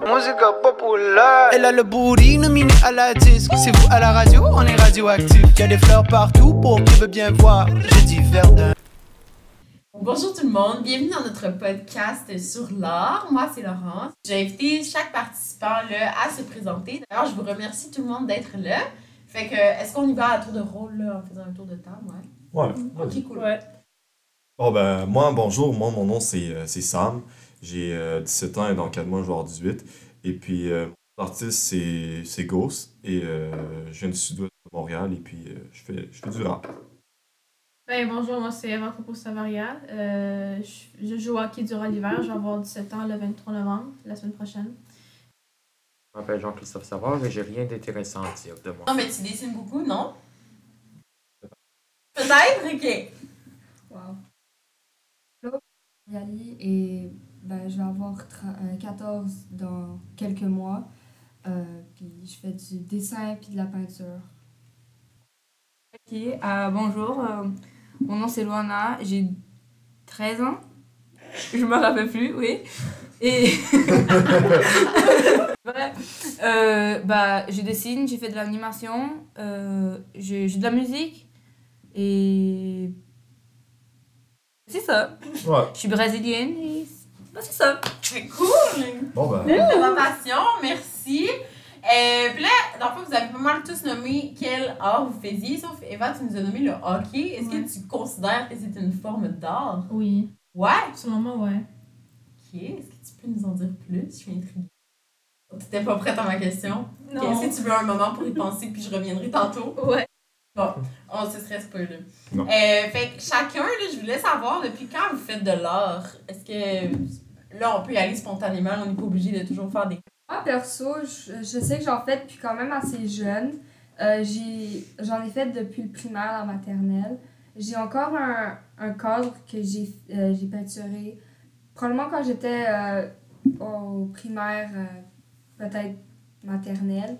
Musique populaire. Elle a le booty nominé à la disque. C'est vous à la radio, on est radioactif. Y a des fleurs partout pour qui veut bien voir. Je dis Verdun. Bonjour tout le monde, bienvenue dans notre podcast sur l'art. Moi, c'est Laurence. J'ai invité chaque participant là, à se présenter. D'ailleurs, je vous remercie tout le monde d'être là. Fait que, est-ce qu'on y va à tour de rôle là, en faisant un tour de table? Ouais. Ouais. Ok, cool. Bon, ben, moi, bonjour. Moi, mon nom, c'est euh, c'est Sam. J'ai euh, 17 ans et dans 4 mois, je vais avoir 18. Et puis, euh, mon artiste, c'est c'est Ghost. Et euh, je viens du sud-ouest de Montréal. Et puis, euh, je, fais, je fais du rap. Ben, bonjour, moi c'est Eva Coco Savaria. Euh, je, je joue au hockey durant l'hiver. Je vais avoir 17 ans le 23 novembre, la semaine prochaine. Je m'appelle Jean-Christophe Savard et j'ai rien d'intéressant à dire de moi. Non, mais tu dessines beaucoup, non? Peut-être? Ok. Wow. Yali et ben, je vais avoir tra- euh, 14 dans quelques mois. Euh, puis je fais du dessin puis de la peinture. Ok, euh, bonjour, euh, mon nom c'est Luana, j'ai 13 ans. Je me rappelle plus, oui. Et. Bref, euh, bah, je dessine, j'ai fait de l'animation, euh, j'ai j'ai de la musique. Et. C'est ça. Ouais. Je suis brésilienne et. Bah, c'est ça. C'est cool! Bon, ben. présentation, merci. Euh, puis là, dans le fond, vous avez pas mal tous nommé quel art vous faisiez, sauf Eva, tu nous as nommé le hockey. Est-ce Ouais. que tu considères que c'est une forme d'art? Oui. Ouais! Selon moi, ouais. Ok, est-ce que tu peux nous en dire plus? Je suis intriguée. T'étais pas prête à ma question? Non. Est-ce que tu veux un moment pour y penser, puis je reviendrai tantôt? Ouais. On se serait pas là. Non. Euh, fait que chacun, là, je voulais savoir, depuis quand vous faites de l'art? Est-ce que là, on peut y aller spontanément, on n'est pas obligé de toujours faire des. Moi, perso, je, je sais que j'en fais depuis quand même assez jeune. Euh, j'ai- J'en ai fait depuis le primaire, la maternelle. J'ai encore un, un cadre que j'ai euh, peinturé. Probablement quand j'étais euh, au primaire, euh, peut-être maternelle.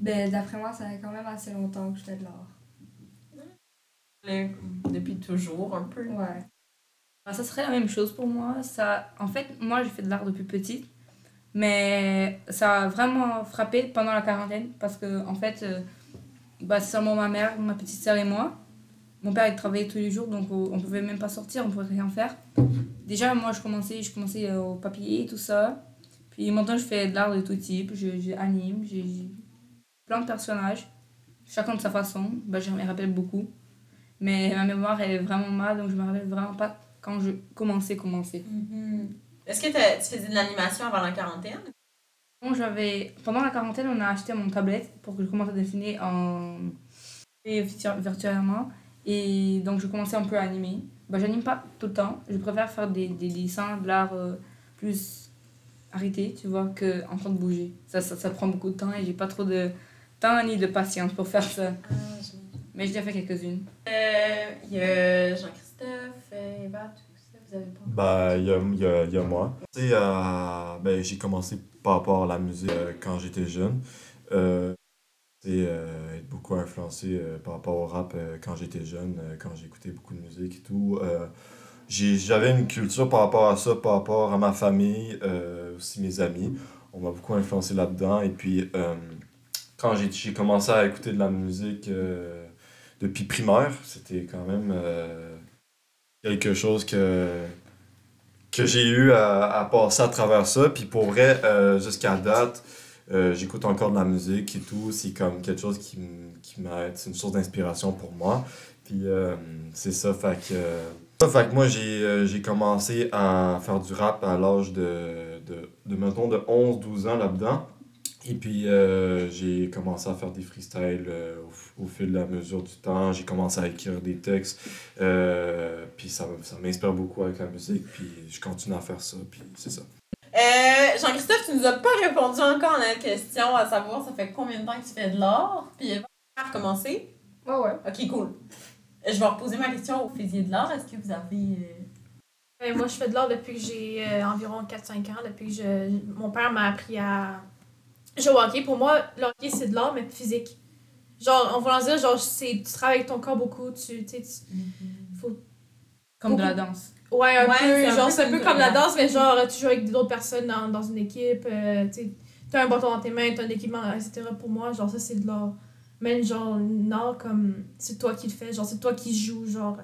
Ben, d'après moi, ça fait quand même assez longtemps que je fais de l'art. depuis toujours, un peu? Ouais. Ça serait la même chose pour moi. Ça, en fait, moi, j'ai fait de l'art depuis petite. Mais ça a vraiment frappé pendant la quarantaine parce que, en fait, euh, bah, seulement ma mère, ma petite sœur et moi. Mon père, il travaillait tous les jours, donc euh, on pouvait même pas sortir, on pouvait rien faire. Déjà, moi, je commençais, je commençais euh, au papier et tout ça. Puis maintenant, je fais de l'art de tout type. Je, je anime, j'ai plein de personnages, chacun de sa façon. Bah, je me rappelle beaucoup. Mais ma mémoire, est vraiment mal, donc je me rappelle vraiment pas quand je commençais, commencer. Mhm. Est-ce que tu faisais de l'animation avant la quarantaine? Bon, j'avais pendant la quarantaine, on a acheté mon tablette pour que je commence à dessiner en et virtuellement et donc je commençais un peu à animer. Bah, j'anime pas tout le temps, je préfère faire des, des dessins de l'art euh, plus arrêté, tu vois, que en train de bouger. Ça, ça, ça prend beaucoup de temps et j'ai pas trop de temps ni de patience pour faire ça. Mais j'ai déjà fait quelques-unes. Euh, Il y a Jean-Christophe, euh, Eva, tout ça, vous avez pas. Ben, il y a, il y, a, il y a moi. Tu sais, euh, ben, j'ai commencé par rapport à la musique euh, quand j'étais jeune. Euh, tu sais, euh, être beaucoup influencé euh, par rapport au rap euh, quand j'étais jeune, euh, quand j'écoutais beaucoup de musique et tout. Euh, j'ai- J'avais une culture par rapport à ça, par rapport à ma famille, euh, aussi mes amis. On m'a beaucoup influencé là-dedans. Et puis, euh, quand j'ai j'ai commencé à écouter de la musique euh, depuis primaire, c'était quand même euh, quelque chose que, que j'ai eu à, à passer à travers ça. Puis pour vrai, euh, jusqu'à date, euh, j'écoute encore de la musique et tout. C'est comme quelque chose qui, qui m'aide. C'est une source d'inspiration pour moi. Puis c'est ça, fait que... ça, fait que moi, j'ai j'ai commencé à faire du rap à l'âge de, de, de, mettons, de 11-12 ans là-dedans. Et puis, euh, j'ai commencé à faire des freestyles euh, au, au fil de la mesure du temps. J'ai commencé à écrire des textes. Euh, puis ça, ça m'inspire beaucoup avec la musique. Puis je continue à faire ça. Puis c'est ça. Euh, Jean-Christophe, tu nous as pas répondu encore à notre question, à savoir ça fait combien de temps que tu fais de l'art? Puis Eva, tu as recommencé? Ouais, ouais. Ok, cool. Je vais reposer ma question au faisier de l'art. Est-ce que vous avez. moi, je fais de l'art depuis que j'ai euh, environ 4-5 ans, depuis que je... mon père m'a appris à jouer au hockey. Pour moi, le hockey, c'est de l'art, mais physique. Genre, on va dire, genre, c'est, tu travailles avec ton corps beaucoup, tu, tu sais, tu- faut... Comme de la danse. Ouais, un Ouais, peu. c'est un genre, peu c'est un peu comme comme la danse, mais genre, tu joues avec d'autres personnes dans, dans une équipe. euh, tu sais, t'as un bâton dans tes mains, t'as un équipement, etc. Pour moi, genre, ça, c'est de l'art. Même, genre, l'art, comme, c'est toi qui le fais. Genre, c'est toi qui joues, genre.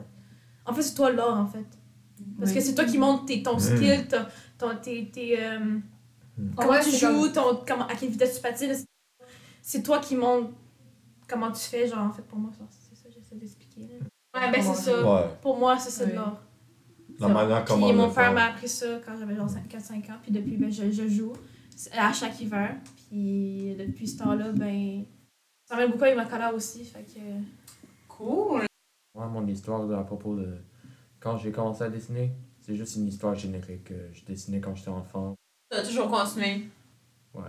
En fait, c'est toi l'art, en fait. Parce que c'est toi qui montres tes, ton skill, ton, ton, tes, tes, euh, comment Ouais, tu joues, ton, comment, à quelle vitesse tu patines. c'est- toi qui montres comment tu fais, genre, en fait, pour moi, c'est ça que j'essaie d'expliquer. là. Ouais, ben, c'est ça. Ouais. Pour moi, c'est ça de Ouais. l'art. La manière comment Puis on mon père m'a appris ça quand j'avais genre 4-5 ans. Puis depuis, ben, je, je joue à chaque hiver. Puis depuis ce temps-là, ben, ça m'aide beaucoup avec ma colère aussi. Fait que. Cool. Moi, mon histoire à propos de quand j'ai commencé à dessiner, c'est juste une histoire générique. Je dessinais quand j'étais enfant. Tu as toujours continué. Ouais.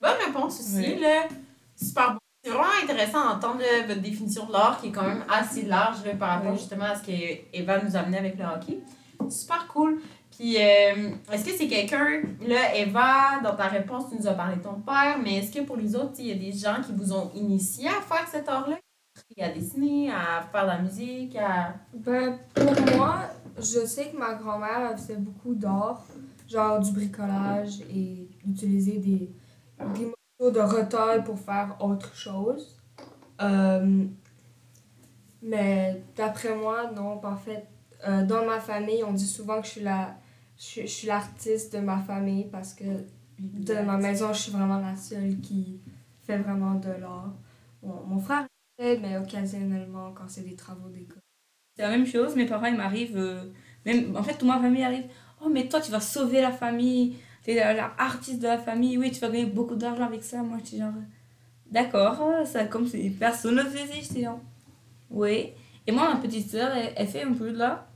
Bonne réponse aussi, Oui. là. Super bon. C'est vraiment intéressant d'entendre votre définition de l'art qui est quand même assez large là, par rapport Oui. justement à ce qu'Eva nous a amené avec le hockey. Super cool. Puis, euh, est-ce que c'est quelqu'un, là, Eva, dans ta réponse, tu nous as parlé de ton père, mais est-ce que pour les autres, il y a des gens qui vous ont initié à faire cet art-là? À dessiner, à faire de la musique, à. Ben, pour moi, je sais que ma grand-mère elle faisait beaucoup d'art, genre du bricolage et d'utiliser des, des morceaux de retail pour faire autre chose. Euh, mais d'après moi, non, en fait, euh, dans ma famille, on dit souvent que je suis la je, suis- je suis l'artiste de ma famille parce que de ma maison, je suis vraiment la seule qui fait vraiment de l'art. Mon, mon frère fait, mais occasionnellement quand c'est des travaux d'école. C'est la même chose, mes parents ils m'arrivent, euh, même en fait toute ma famille arrive, oh mais toi tu vas sauver la famille, t'es la, la artiste de la famille, oui tu vas gagner beaucoup d'argent avec ça, moi j'étais genre, d'accord, euh, ça comme si personne ne faisait, j'étais genre, oui. Et moi ma petite soeur elle, elle fait un peu de là,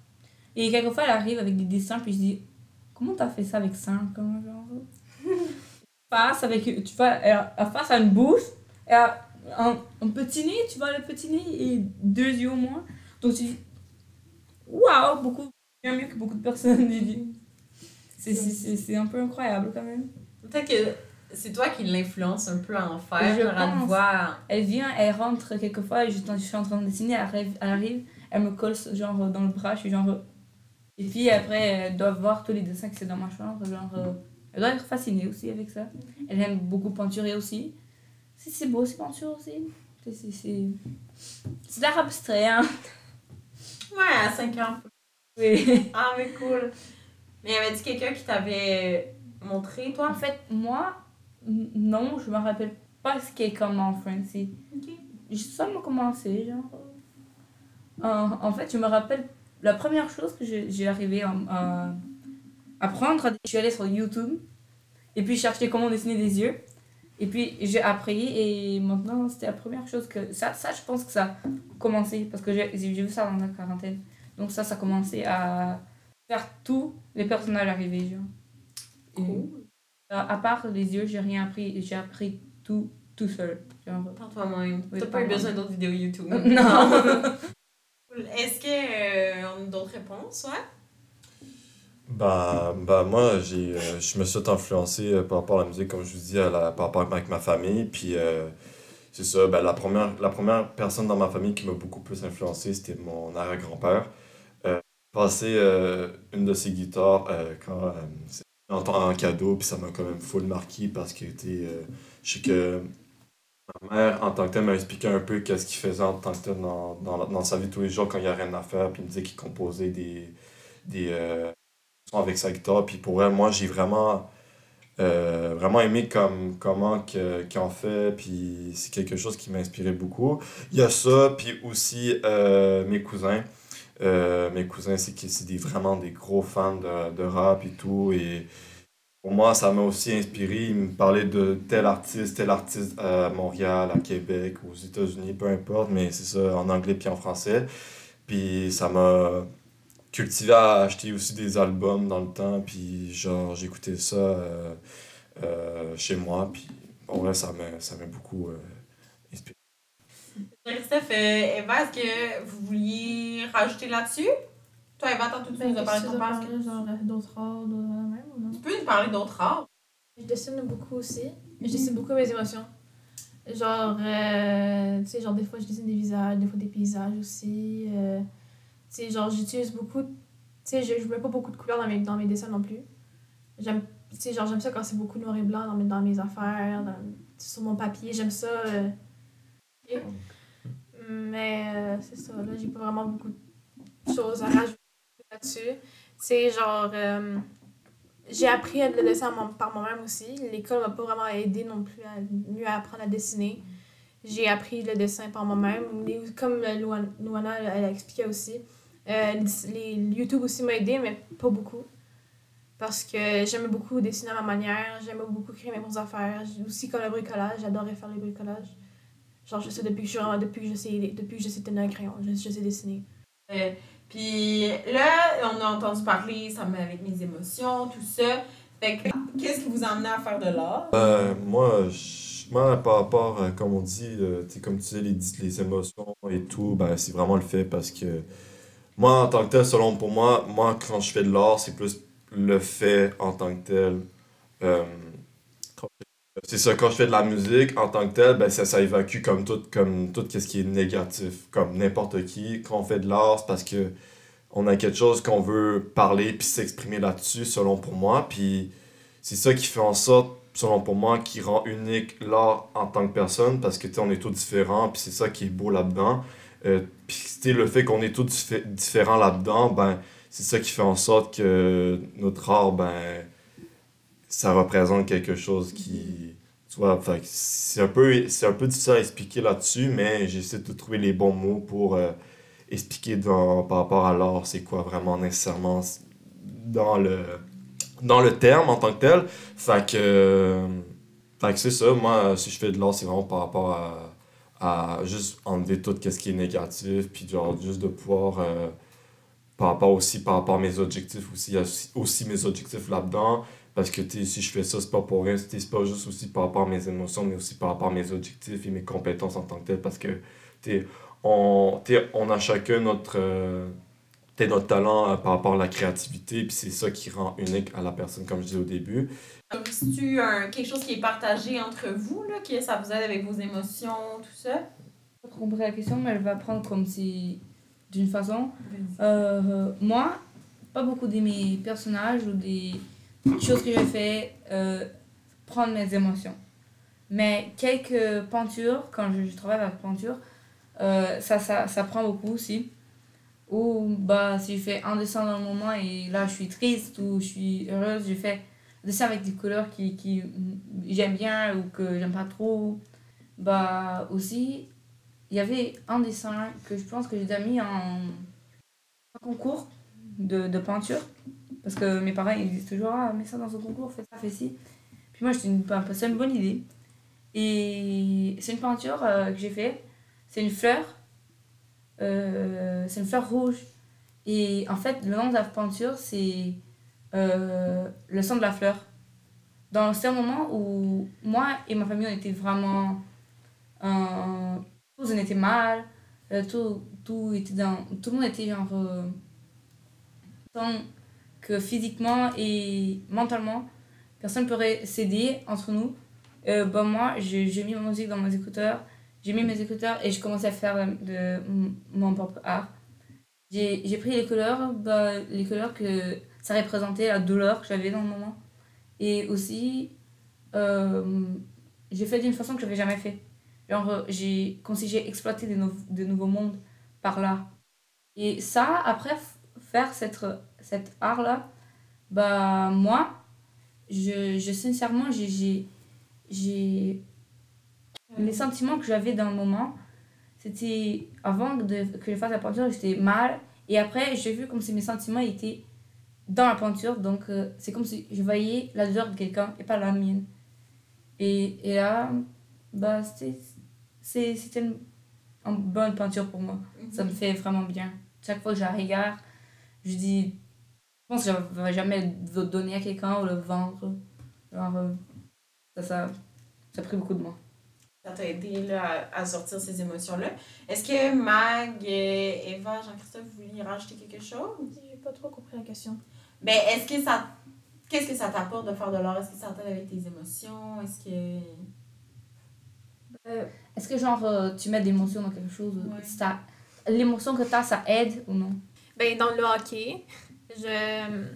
et quelquefois elle arrive avec des dessins, puis je dis, comment t'as fait ça avec 5 ans, genre? Face avec, tu vois, elle, elle face à une bouche, elle a un, un petit nez, tu vois le petit nez, et deux yeux au moins. Donc tu dis, waouh, beaucoup, bien mieux que beaucoup de personnes. C'est- un peu incroyable quand même. Peut-être que c'est toi qui l'influence un peu à en faire, Je à pense. voir. Elle vient, elle rentre quelquefois, et je, je suis en train de dessiner, elle arrive, elle, arrive, elle me colle genre dans le bras, je suis genre. Et puis après, elle doit voir tous les dessins que c'est dans ma chambre, genre. euh, Elle doit être fascinée aussi avec ça. Elle aime beaucoup peinturer aussi. C'est c'est beau, c'est peinture aussi. C'est- l'art abstrait, hein. Ouais, à 5 ans. Oui. Ah, mais cool. Mais y avait-tu quelqu'un qui t'avait montré, En toi? fait, moi, non, je me rappelle pas ce qui est comme en français. Ok. J'ai seulement commencé, genre. Euh, en fait, je me rappelle la première chose que j'ai j'ai arrivé à, à apprendre. Je suis allée sur YouTube et puis chercher comment dessiner des yeux. Et puis j'ai appris et maintenant c'était la première chose que. Ça, ça, je pense que ça a commencé parce que j'ai j'ai vu ça dans la quarantaine. Donc ça, ça a commencé à faire tous les personnages arrivés, genre. Et, euh, à part les yeux, j'ai rien appris. J'ai appris tout, tout seul. Genre. Par toi-même. Oui, T'as pas eu besoin d'autres vidéos YouTube. Non. Cool. Est-ce que euh, on a d'autres réponses, ouais? Bah, bah moi, j'ai, euh, je me suis influencé euh, par rapport à la musique, comme je vous dis, à la, par rapport avec ma famille. Puis, euh, c'est ça, ben, la, première, la première personne dans ma famille qui m'a beaucoup plus influencé, c'était mon arrière-grand-père. Passé euh, une de ses guitares euh, quand euh, en, en cadeau, puis ça m'a quand même full marqué parce que, je sais que ma mère, en tant que telle, m'a expliqué un peu qu'est-ce qu'il faisait en tant que tel dans, dans, dans sa vie tous les jours quand il n'y a rien à faire, puis il me disait qu'il composait des. des euh, son avec sa guitare. Puis pour elle, moi, j'ai vraiment, vraiment aimé comme, comment que, qu'il en fait. Puis c'est quelque chose qui m'a inspiré beaucoup. Il y a ça, puis aussi mes cousins. Euh, mes cousins, c'est que c'est vraiment des gros fans de, de rap et tout. Et pour moi, ça m'a aussi inspiré. Ils me parlaient de tel artiste, tel artiste à Montréal, à Québec, aux États-Unis, peu importe, mais c'est ça en anglais puis en français. Puis ça m'a cultivé à acheter aussi des albums dans le temps, puis genre j'écoutais ça euh, euh, chez moi, puis en vrai ça m'a ça m'a beaucoup. Christophe, euh, Eva, est-ce que vous vouliez rajouter là-dessus? Toi, Eva, tantôt tu nous as parlé de ton père. est-ce que- genre d'autres arts, d'autres même ou non? Tu peux nous parler d'autres arts? Je dessine beaucoup aussi. Je dessine beaucoup mes émotions. Genre, euh, tu sais, genre des fois je dessine des visages, des fois des paysages aussi. euh, tu sais, genre j'utilise beaucoup sais, je, je mets pas beaucoup de couleurs dans mes, dans mes dessins non plus. J'aime, tu sais, genre, j'aime ça quand c'est beaucoup noir et blanc dans mes, dans mes affaires, dans- sur mon papier. J'aime ça. euh, mais euh, c'est ça, là, j'ai pas vraiment beaucoup de choses à rajouter là-dessus. C'est genre. euh, j'ai appris à le dessin par moi-même aussi. L'école m'a pas vraiment aidé non plus à mieux apprendre à dessiner. J'ai appris le dessin par moi-même. Comme Luan- Luana elle a expliqué aussi. Euh, les, YouTube aussi m'a aidé, mais pas beaucoup. Parce que j'aimais beaucoup dessiner à ma manière, j'aimais beaucoup créer mes propres affaires. J'ai Aussi comme le bricolage, j'adorais faire le bricolage. Genre, je sais depuis que je depuis que je sais, depuis que je sais tenir un crayon, je, je sais dessiner. Euh, Puis là, on a entendu parler, ça met avec mes émotions, tout ça. Fait que, qu'est-ce qui vous a amené à faire de l'art? Euh, moi, je- moi, par rapport, à, comme on dit, euh, tu sais, comme tu sais, les, les émotions et tout, ben, c'est vraiment le fait parce que moi, en tant que tel, selon pour moi, moi, quand je fais de l'art, c'est plus le fait en tant que tel. C'est ça, quand je fais de la musique, en tant que tel, ben, ça, évacue comme tout, comme tout ce qui est négatif, comme n'importe qui. Quand on fait de l'art, c'est parce que on a quelque chose qu'on veut parler puis s'exprimer là-dessus, selon pour moi. Puis c'est ça qui fait en sorte, selon pour moi, qui rend unique l'art en tant que personne, parce que on est tous différents, puis c'est ça qui est beau là-dedans. Euh, puis le fait qu'on est tous diffé- différents là-dedans, ben c'est ça qui fait en sorte que notre art, ben ça représente quelque chose qui tu vois c'est un peu un peu difficile à expliquer là-dessus mais j'essaie de trouver les bons mots pour euh, expliquer dans, par rapport à l'art c'est quoi vraiment nécessairement dans le dans le terme en tant que tel. Fait que c'est ça. Moi si je fais de l'art c'est vraiment par rapport à à juste enlever tout ce qui est négatif puis genre juste de pouvoir euh, par rapport aussi par rapport à mes objectifs aussi, aussi mes objectifs là-dedans parce que si je fais ça, c'est pas pour rien. C'est pas juste aussi par rapport à mes émotions, mais aussi par rapport à mes objectifs et mes compétences en tant que tel. Parce que t'sais, on, t'sais, on a chacun notre, euh, t'sais, notre talent euh, par rapport à la créativité. Puis c'est ça qui rend unique à la personne, comme je disais au début. C'est-tu un- quelque chose qui est partagé entre vous, là, que ça vous aide avec vos émotions, tout ça? pas trop compris la question, mais elle va prendre comme si. d'une façon. Euh, moi, pas beaucoup de mes personnages ou des choses que j'ai fait euh, prendre mes émotions. Mais quelques peintures, quand je, je travaille avec peinture, euh, ça, ça, ça prend beaucoup aussi. Ou bah, si je fais un dessin dans le moment et là je suis triste ou je suis heureuse, je fais un dessin avec des couleurs qui, qui j'aime bien ou que j'aime pas trop. Bah aussi, il y avait un dessin que je pense que j'ai mis en concours de, de peinture. Parce que mes parents ils disent toujours Ah, mets ça dans un concours, fais ça, fais ci. Puis moi, dis bah, c'est une bonne idée. Et c'est une peinture euh, que j'ai fait. C'est une fleur. Euh, c'est une fleur rouge. Et en fait, le nom de la peinture, c'est euh, le sang de la fleur. Dans un moment où moi et ma famille, on était vraiment. Tous on était mal. tout, tout, était dans, tout le monde était genre. Que physiquement et mentalement, personne ne pourrait s'aider entre nous. Euh, bah, moi, j'ai mis ma musique dans mes écouteurs. J'ai mis mes écouteurs et je commençais à faire de, mon propre art. J'ai pris les couleurs, bah, les couleurs que ça représentait, la douleur que j'avais dans le moment. Et aussi, euh, j'ai fait d'une façon que je n'avais jamais fait. Genre, j'ai, j'ai exploité de, nou- de nouveaux mondes par là. Et ça, après, faire cette, cet art-là, bah, moi, je, je sincèrement, j'ai, j'ai. Les sentiments que j'avais dans le moment, c'était avant de, que je fasse la peinture, j'étais mal. Et après, j'ai vu comme si mes sentiments étaient dans la peinture. Donc, euh, c'est comme si je voyais la douleur de quelqu'un et pas la mienne. Et, et là, bah, c'était, une, une bonne peinture pour moi. Ça me fait vraiment bien. Chaque fois que je la regarde, je dis, je pense que je ne vais jamais le donner à quelqu'un ou le vendre. Genre, euh, ça, ça, ça a pris beaucoup de moi. Ça t'a aidé là, à, sortir ces émotions-là. Est-ce que Mag, Eva, Jean-Christophe, vous vouliez rajouter quelque chose? J'ai pas trop compris la question. Ben, est-ce que ça. Qu'est-ce que ça t'apporte de faire de l'art? Est-ce que ça t'aide avec tes émotions? Est-ce que. Euh, Est-ce que, genre, euh, tu mets des émotions dans quelque chose? Ouais. ça, L'émotion que tu as, ça aide ou non? Ben, dans le hockey, Je,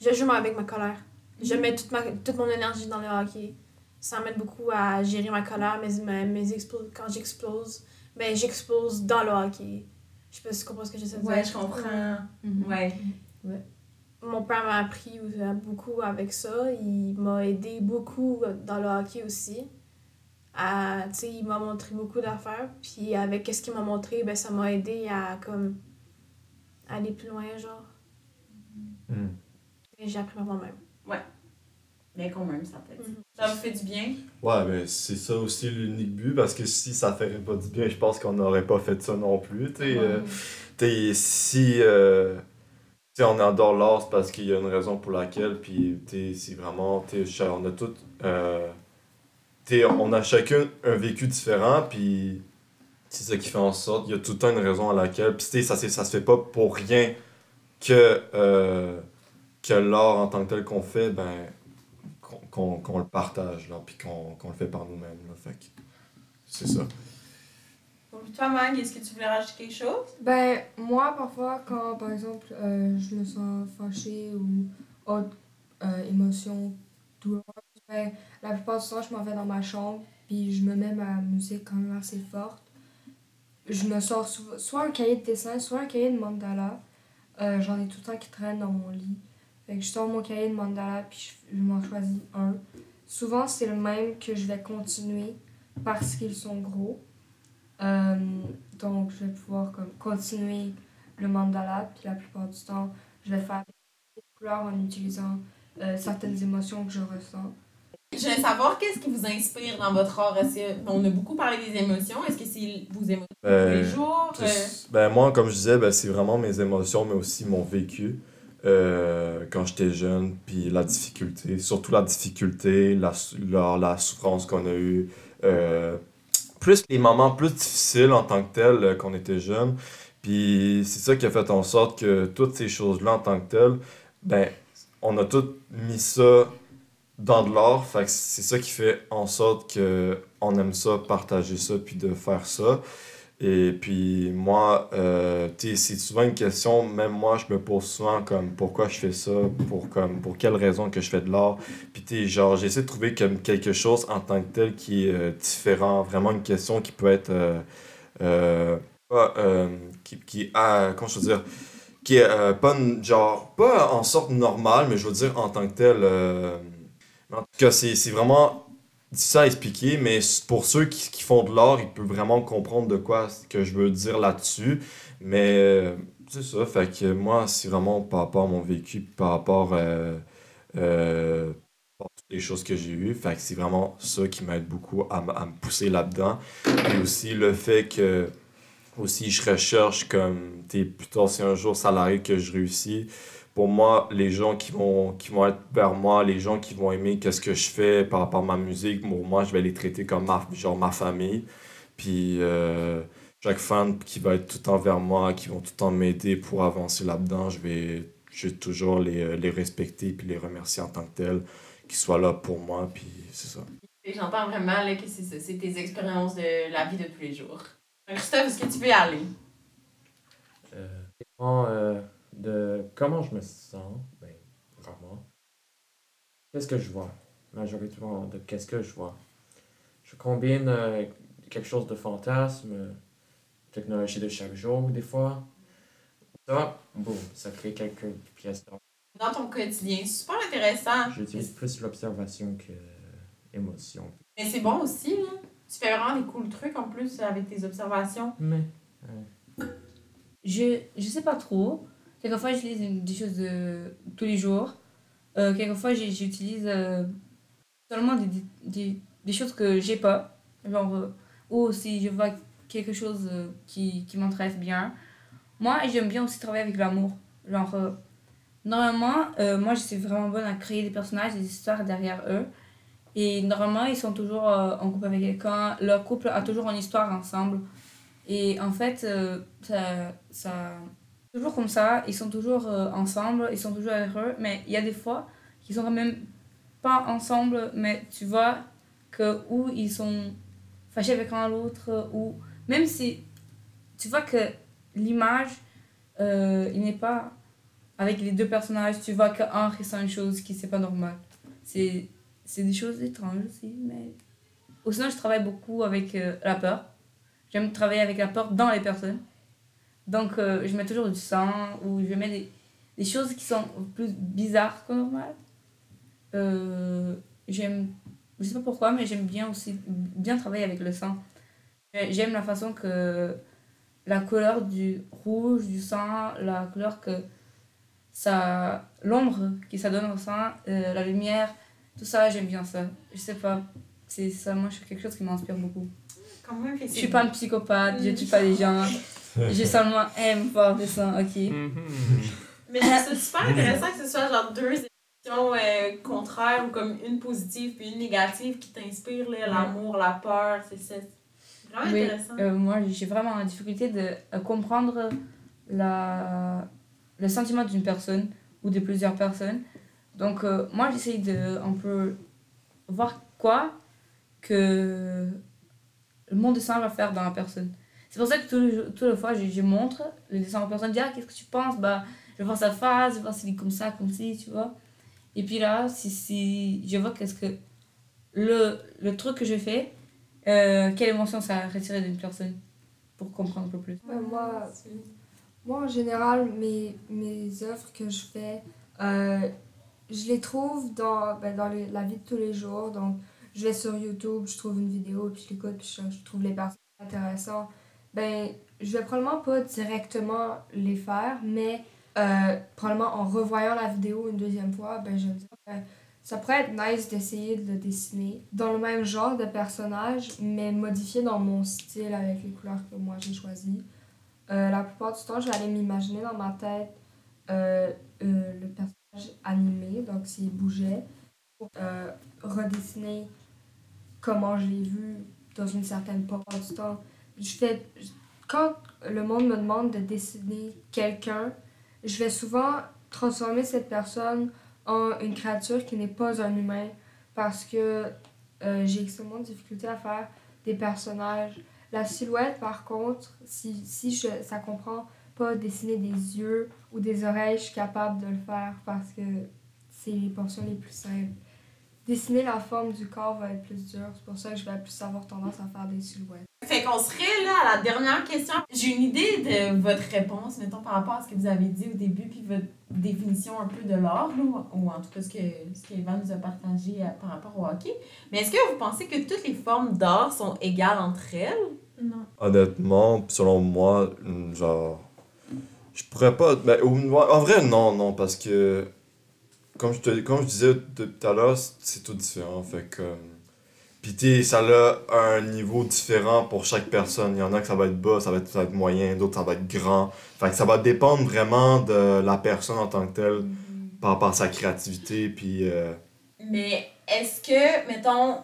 je joue avec ma colère. Je mets toute, ma, toute mon énergie dans le hockey. Ça m'aide beaucoup à gérer ma colère, mes, mes, mes explo- quand j'explose. Ben, j'explose dans le hockey. Je sais pas si tu comprends ce que j'essaie de dire. Ouais, je comprends. Mhm. Ouais. Mon père m'a appris euh, beaucoup avec ça. Il m'a aidé beaucoup dans le hockey aussi. À, il m'a montré beaucoup d'affaires. Puis avec ce qu'il m'a montré, ben, ça m'a aidé à comme aller plus loin, genre. Et j'ai appris par moi-même. Mais quand même, ça t'aide. Mhm. Ça vous fait du bien? Ouais, mais c'est ça aussi l'unique but, parce que si ça ferait pas du bien, je pense qu'on n'aurait pas fait ça non plus. T'sais, euh, si euh, t'sais, on adore l'art, c'est parce qu'il y a une raison pour laquelle, puis c'est vraiment, t'sais, on a tout, euh, t'sais, on a chacun un vécu différent, puis c'est ça qui fait en sorte, il y a tout le temps une raison à laquelle, puis ça, c'est- ça se fait pas pour rien que, euh, que l'art en tant que tel qu'on fait, ben, qu'on qu'on qu'on le partage, là, puis qu'on qu'on le fait par nous-mêmes, là, fait que c'est ça. Pour toi, Mag, est-ce que tu voulais rajouter quelque chose? Ben, moi, parfois, quand, par exemple, euh, je me sens fâchée ou autre euh, émotion douloureuse, ben, la plupart du temps, je m'en vais dans ma chambre, puis je me mets ma musique quand même assez forte. Je me sors soit un cahier de dessin, soit un cahier de mandala. Euh, J'en ai tout le temps qui traînent dans mon lit. Je sors mon cahier de mandala, puis je, je m'en choisis un. Souvent, c'est le même que je vais continuer parce qu'ils sont gros. Euh, donc, je vais pouvoir comme, continuer le mandala, puis la plupart du temps, je vais faire des couleurs en utilisant euh, certaines émotions que je ressens. Je voulais savoir qu'est-ce qui vous inspire dans votre art? On a beaucoup parlé des émotions. Est-ce que c'est vos émotions tous les Ben, jours? Euh, Ben, moi, comme je disais, ben, c'est vraiment mes émotions, mais aussi mon vécu euh, quand j'étais jeune, puis la difficulté, surtout la difficulté, la, la, la souffrance qu'on a eue, euh, plus les moments plus difficiles en tant que tel euh, qu'on était jeune. Puis c'est ça qui a fait en sorte que toutes ces choses-là en tant que tel, ben, on a tout mis ça dans de l'art, c'est ça qui fait en sorte que on aime ça, partager ça, puis de faire ça. Et puis moi, euh, c'est souvent une question, même moi, je me pose souvent comme pourquoi je fais ça, pour, comme, pour quelle raison que je fais de l'art. Puis tu genre, j'essaie de trouver comme quelque chose en tant que tel qui est euh, différent, vraiment une question qui peut être, euh, qui, qui ah, comment je veux dire, qui est pas, genre, pas en sorte normale, mais je veux dire en tant que tel, euh, en tout cas, c'est vraiment difficile à expliquer, mais pour ceux qui, qui font de l'art, ils peuvent vraiment comprendre de quoi que je veux dire là-dessus. Mais euh, c'est ça, fait que moi, c'est vraiment par rapport à mon vécu, par rapport euh, euh, à toutes les choses que j'ai eues. Fait que c'est vraiment ça qui m'aide beaucoup à, à me pousser là-dedans. Et aussi le fait que aussi je recherche comme, t'es plutôt si un jour arrive que je réussis, pour moi, les gens qui vont, qui vont être vers moi, les gens qui vont aimer qu'est-ce que je fais par rapport à ma musique, pour moi, je vais les traiter comme ma, genre ma famille. Puis euh, chaque fan qui va être tout le temps vers moi, qui vont tout le temps m'aider pour avancer là-dedans, je vais, je vais toujours les, les respecter puis les remercier en tant que tels, qu'ils soient là pour moi, puis c'est ça. Et J'entends vraiment là, que c'est ça, c'est tes expériences de la vie de tous les jours. Christophe, est-ce que tu peux y aller? Euh, euh, de comment je me sens, ben, rarement. Qu'est-ce que je vois? Majoritairement de qu'est-ce que je vois? Je combine euh, quelque chose de fantasme, technologie de chaque jour, des fois. Ça, boum, ça crée quelques pièces d'art. Dans ton quotidien, c'est super intéressant. J'utilise plus l'observation que l'émotion. Mais c'est bon aussi, là. Tu fais vraiment des cool trucs en plus avec tes observations. Mais, Je, je sais pas trop. Quelquefois, j'utilise des choses de tous les jours. Euh, quelquefois, j'utilise euh, seulement des, des, choses que j'ai pas. Genre, euh, ou si je vois quelque chose euh, qui, qui m'intéresse bien. Moi, j'aime bien aussi travailler avec l'amour. Genre, normalement, moi, je suis vraiment bonne à créer des personnages, des histoires derrière eux. Et normalement, ils sont toujours en couple avec quelqu'un. Leur couple a toujours une histoire ensemble. Et en fait, ça, ça. Toujours comme ça, ils sont toujours euh, ensemble, ils sont toujours heureux, mais il y a des fois qu'ils sont quand même pas ensemble, mais tu vois que ou ils sont fâchés avec un l'autre, ou même si tu vois que l'image, euh, il n'est pas avec les deux personnages, tu vois qu'un ressent une chose qui c'est pas normal. C'est des choses étranges aussi, mais. Ou sinon, je travaille beaucoup avec euh, la peur. J'aime travailler avec la peur dans les personnes. Donc, euh, je mets toujours du sang ou je mets des, des choses qui sont plus bizarres que normal. Euh, j'aime, je sais pas pourquoi, mais j'aime bien aussi bien travailler avec le sang. J'aime la façon que la couleur du rouge, du sang, la couleur que ça, l'ombre qui ça donne au sang, euh, la lumière, tout ça, j'aime bien ça. Je sais pas, c'est ça, moi, c'est quelque chose qui m'inspire beaucoup. Quand même, Je suis pas une psychopathe, je tue pas les gens. Je seulement aime voir des sangs, ok. Mhm. Mais je trouve ça super intéressant que ce soit genre deux émotions euh, contraires ou comme une positive puis une négative qui t'inspire, l'amour, la peur, c'est ça. C'est vraiment Oui, intéressant. euh, moi j'ai vraiment la difficulté de euh, comprendre la, le sentiment d'une personne ou de plusieurs personnes. Donc euh, moi j'essaye de un peu voir quoi que le mon dessin va faire dans la personne. C'est pour ça que toutes les fois je, je montre le dessin aux personnes, je dis ah qu'est-ce que tu penses? Bah je voir sa face, je voir s'il est comme ça, comme ci, tu vois. Et puis là, si, si je vois qu'est-ce que le, le truc que je fais, euh, quelle émotion ça a retiré d'une personne pour comprendre un peu plus. Ouais, moi, moi, en général, mes, mes œuvres que je fais, euh, je les trouve dans, ben, dans les- la vie de tous les jours. Donc, je vais sur YouTube, je trouve une vidéo, puis je l'écoute, puis je, je trouve les personnes intéressantes. Ben, je vais probablement pas directement les faire, mais euh, probablement en revoyant la vidéo une deuxième fois, ben, je me dis, ben, ça pourrait être nice d'essayer de le dessiner dans le même genre de personnage, mais modifié dans mon style avec les couleurs que moi j'ai choisies. Euh, la plupart du temps, je vais aller m'imaginer dans ma tête euh, le personnage animé, donc s'il bougeait, pour redessiner comment je l'ai vu dans une certaine portion du temps. Je quand le monde me demande de dessiner quelqu'un, je vais souvent transformer cette personne en une créature qui n'est pas un humain parce que euh, j'ai extrêmement de difficulté à faire des personnages. La silhouette, par contre, si, si je, ça comprend pas dessiner des yeux ou des oreilles, je suis capable de le faire parce que c'est les portions les plus simples. Dessiner la forme du corps va être plus dur, c'est pour ça que je vais plus avoir tendance à faire des silhouettes. Fait qu'on serait là à la dernière question. J'ai une idée de votre réponse, mettons, par rapport à ce que vous avez dit au début, puis votre définition un peu de l'art, là, ou en tout cas ce que, ce qu'Evan nous a partagé euh, par rapport au hockey. Mais est-ce que vous pensez que toutes les formes d'art sont égales entre elles? Non. Honnêtement, selon moi, genre. Je pourrais pas. Ben, en vrai, non, non, parce que. Comme je, te, comme je disais tout à l'heure, c'est- tout différent. Fait que. Puis, tu sais, ça a un niveau différent pour chaque personne. Il y en a que ça va être bas, ça va être, ça va être moyen, d'autres ça va être grand. Fait que ça va dépendre vraiment de la personne en tant que telle par rapport à sa créativité. Puis. euh, Mais est-ce que, mettons,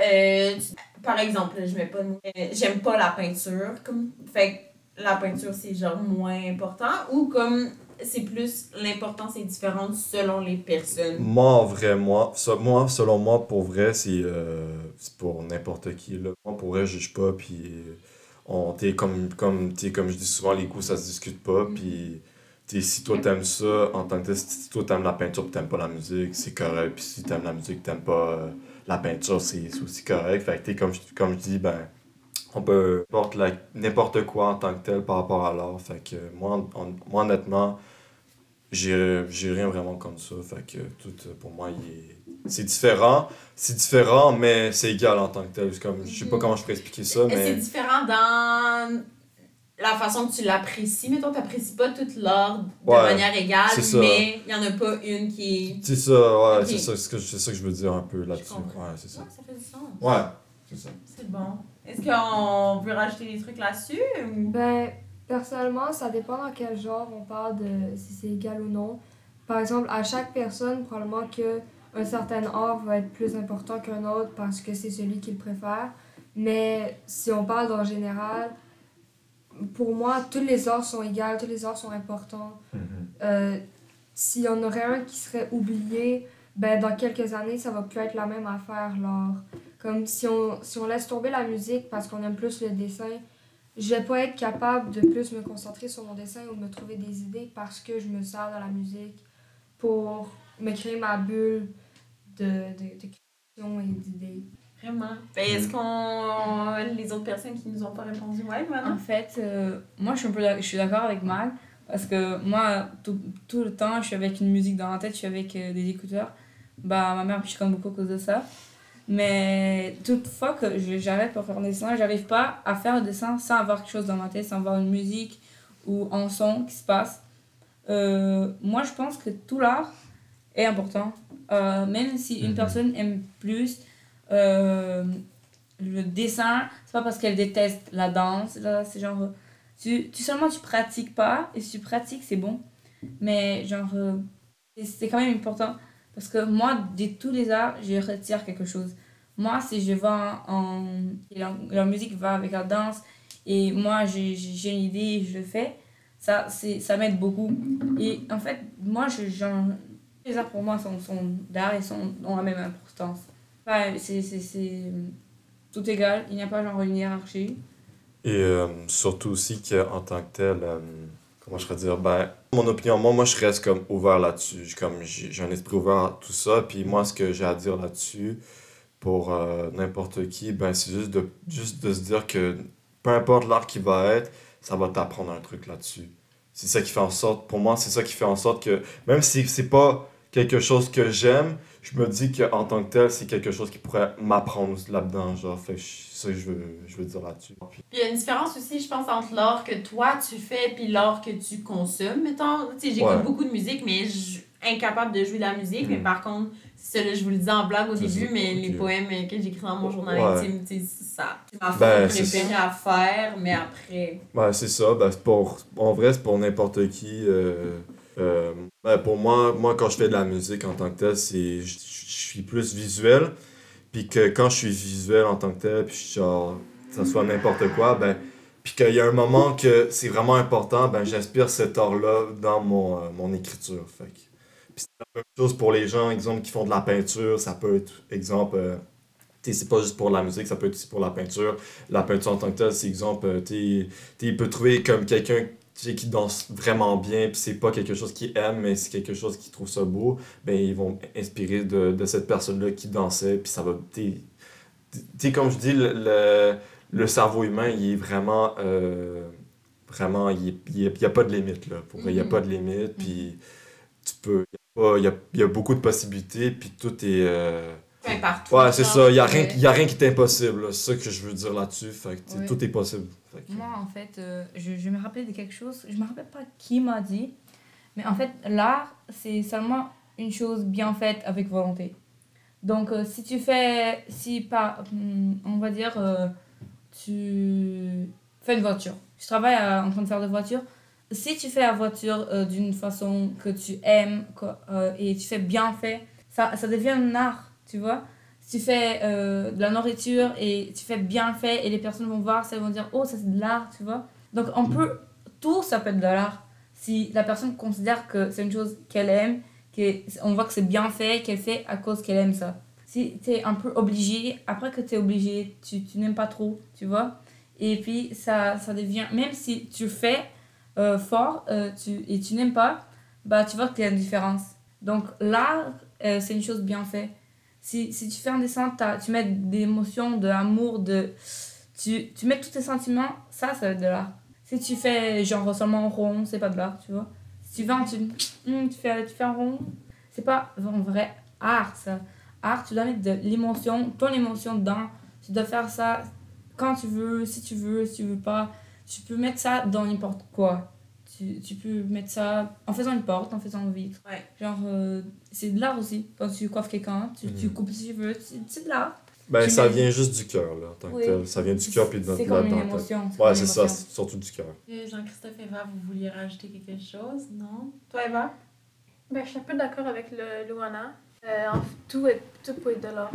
euh, par exemple, je mets pas euh, j'aime pas la peinture, comme, fait que la peinture c'est genre moins important, ou comme c'est plus l'importance est différente selon les personnes. Moi, en vrai, moi, moi selon moi, pour vrai, c'est euh, c'est pour n'importe qui. Là. Moi, pour vrai, je juge pas, puis on, t'sais, comme, comme, comme je dis souvent, les goûts, ça se discute pas, puis t'sais, si toi t'aimes ça, en tant que tel, si toi t'aimes la peinture, puis t'aimes pas la musique, c'est correct, puis si t'aimes la musique, t'aimes pas euh, la peinture, c'est aussi correct. Fait que, comme, je, comme je dis, ben, on peut n'importe quoi en tant que tel par rapport à l'art. Fait que moi, moi honnêtement, j'ai j'ai rien vraiment comme ça. Fait que tout, euh, pour moi, c'est différent. C'est différent, mais c'est égal en tant que tel. C'est Comme, je sais pas Mhm. comment je pourrais expliquer ça, que C'est mais. différent dans la façon que tu l'apprécies. Mettons, t'apprécies pas toute l'art de Ouais, manière égale, mais il y en a pas une qui est... C'est ça, ouais, c'est ça, c'est ce que- c'est ça que je veux dire un peu là-dessus. Ouais, c'est ça. Ouais, ça fait du sens. Ouais, c'est ça. C'est bon. Est-ce qu'on veut rajouter des trucs là-dessus? Ou... Ben, personnellement, ça dépend dans quel genre on parle de si c'est égal ou non. Par exemple, à chaque personne, probablement que un certain art va être plus important qu'un autre parce que c'est celui qu'il préfère. Mais si on parle en général, pour moi, tous les arts sont égaux, tous les arts sont importants. Euh, S'il y en aurait un qui serait oublié, ben dans quelques années, ça va plus être la même affaire, l'art. Comme si on, si on laisse tomber la musique parce qu'on aime plus le dessin, je vais pas être capable de plus me concentrer sur mon dessin ou me trouver des idées parce que je me sers de la musique pour me créer ma bulle de, de, de création et d'idées. Vraiment. Ben, est-ce qu'on. Les autres personnes qui nous ont pas répondu, ouais, maintenant? En fait, euh, moi, je suis un peu d'ac- je suis d'accord avec Mag. Parce que moi, tout, tout le temps, je suis avec une musique dans la tête, je suis avec euh, des écouteurs. Bah, ma mère me chicane beaucoup à cause de ça. Mais toutefois que je- j'arrête pour faire un dessin, j'arrive pas à faire un dessin sans avoir quelque chose dans ma tête, sans avoir une musique ou un son qui se passe. Euh, moi, je pense que tout l'art est important. Euh, même si une Mhm. personne aime plus euh, le dessin, c'est pas parce qu'elle déteste la danse. Là, c'est genre. Tu, tu seulement tu pratiques pas, et si tu pratiques, c'est bon. Mais genre. c'est quand même important. Parce que moi, de tous les arts, je retire quelque chose. Moi, si je vois en. La, musique va avec la danse, et moi, j'ai une idée, je le fais, ça, ça m'aide beaucoup. Et en fait, moi, je, les arts pour moi sont, sont d'art et sont, ont la même importance. Enfin, c'est tout égal, il n'y a pas genre une hiérarchie. Et euh, surtout aussi qu'en tant que tel, euh, comment je pourrais dire, ben, mon opinion, moi, moi je reste comme ouvert là-dessus. Comme j'ai un esprit ouvert à tout ça. Puis moi, ce que j'ai à dire là-dessus, pour euh, n'importe qui, ben, c'est juste de, juste de se dire que peu importe l'art qui va être, ça va t'apprendre un truc là-dessus. C'est ça qui fait en sorte, pour moi, c'est ça qui fait en sorte que, même si c'est pas quelque chose que j'aime, je me dis qu'en tant que tel, c'est quelque chose qui pourrait m'apprendre là-dedans. Genre, fait ça que je veux, je veux dire là-dessus. Puis- il y a une différence aussi, je pense, entre l'art que toi tu fais puis l'art que tu consommes. Mettons, tu sais, j'écoute Ouais. beaucoup de musique, mais je suis incapable de jouer de la musique. Mais Mm. par contre, c'est là, je vous le dis en blague au début, mais les poèmes que j'écris dans mon journal Ouais. intime, tu sais, c'est ça. C'est ma Ben, préférée à faire, mais après. Ouais, c'est ça. Ben, c'est pour, en vrai, c'est pour n'importe qui. euh, euh, ben, pour moi, moi, quand je fais de la musique en tant que tel, je, je suis plus visuel. Puis que quand je suis visuel en tant que tel, puis genre, ça soit n'importe quoi, ben, puis qu'il y a un moment que c'est vraiment important, ben, j'inspire cet art-là dans mon, euh, mon écriture. Fait Puis c'est la même chose pour les gens, exemple, qui font de la peinture. Ça peut être, exemple, euh, c'est pas juste pour la musique, ça peut être aussi pour la peinture. La peinture en tant que telle, c'est exemple, euh, tu il peut trouver comme quelqu'un sais, qui danse vraiment bien, puis c'est pas quelque chose qu'il aime, mais c'est quelque chose qu'il trouve ça beau, ben ils vont inspirer de, de cette personne-là qui dansait, puis ça va. Tu sais, comme je dis, le, le, le cerveau humain, il est vraiment. euh, vraiment, il n'y a, il y a pas de limite, là. Pour il n'y a pas de limite, puis tu peux. Il y, a y a, beaucoup de possibilités, puis tout est. euh, partout. Ouais, c'est ça. Il n'y a, rien- y a rien qui est impossible. C'est ça que je veux dire là-dessus. Fait que, tout est possible. Moi, en fait, euh, je, je me rappelle de quelque chose, je me rappelle pas qui m'a dit, mais en fait, l'art, c'est seulement une chose bien faite avec volonté. Donc, euh, si tu fais, si par, hum, on va dire, euh, tu fais une voiture, tu travailles à- en train de faire de voiture, si tu fais la voiture d'une façon que tu aimes quoi, et tu fais bien fait, ça, ça devient un art, tu vois. Tu fais euh, de la nourriture et tu fais bien fait et les personnes vont voir ça, vont dire oh ça c'est de l'art, tu vois. Donc on peut, tout ça peut être de l'art. Si la personne considère que c'est une chose qu'elle aime, qu'on voit que c'est bien fait, qu'elle fait à cause qu'elle aime ça. Si tu es un peu obligé, après que tu es obligé, tu, tu n'aimes pas trop, tu vois. Et puis ça, ça devient, même si tu fais euh, fort euh, tu, et tu n'aimes pas, bah tu vois qu'il y a une différence. Donc l'art, c'est une chose bien faite. Si, si tu fais un dessin, tu mets des émotions, de l'amour, de... Tu, tu mets tous tes sentiments, ça, ça va être de l'art. Si tu fais genre seulement rond, c'est pas de l'art, tu vois. Si tu vas, tu, hum, tu, fais, tu fais un rond, c'est pas un vrai art, ça. Art, tu dois mettre de l'émotion, ton émotion dedans. Tu dois faire ça quand tu veux, si tu veux, si tu veux pas. Tu peux mettre ça dans n'importe quoi. Tu, tu peux mettre ça en faisant une porte, en faisant une vitre. Ouais. Genre, euh, c'est de l'art aussi. Quand tu coiffes quelqu'un, tu, tu Mhm. coupes si tu veux, c'est de l'art. Ben, ça vient juste du cœur, là, en tant que tel. Ça vient du cœur puis de notre C'est comme une émotion. Ouais, c'est ça, surtout du cœur. Euh, Jean-Christophe Eva, vous vouliez rajouter quelque chose? Non? Toi, Eva? Ben, je suis un peu d'accord avec le Luana. Euh, en- tout, est, tout peut être de l'art.